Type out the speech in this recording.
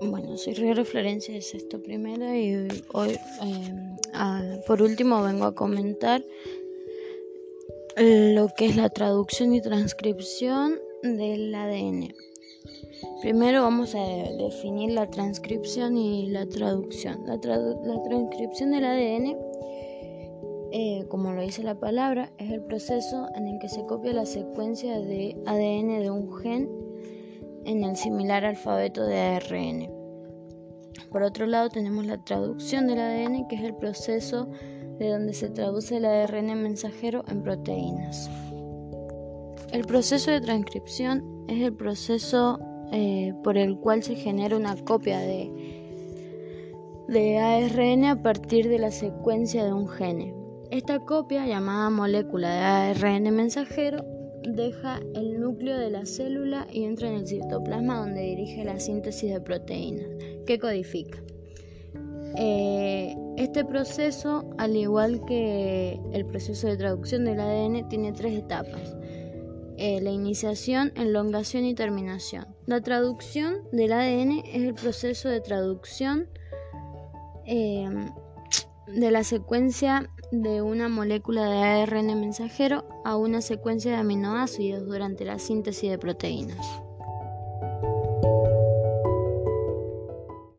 Bueno, soy Riero Florencia de Sexto Primero y hoy, eh, por último, vengo a comentar lo que es la traducción y transcripción del ADN. Primero vamos a definir la transcripción y la traducción. La, transcripción del ADN, eh, como lo dice la palabra, es el proceso en el que se copia la secuencia de ADN de un gen en el similar alfabeto de ARN. Por otro lado tenemos la traducción del ADN, que es el proceso de donde se traduce el ARN mensajero en proteínas. El proceso de transcripción es el proceso eh, por el cual se genera una copia de, de ARN a partir de la secuencia de un gene. Esta copia, llamada molécula de ARN mensajero, deja el núcleo de la célula y entra en el citoplasma donde dirige la síntesis de proteínas, que codifica. Eh, este proceso, al igual que el proceso de traducción del ADN, tiene tres etapas. Eh, la iniciación, elongación y terminación. La traducción del ADN es el proceso de traducción eh, de la secuencia de una molécula de ARN mensajero a una secuencia de aminoácidos durante la síntesis de proteínas.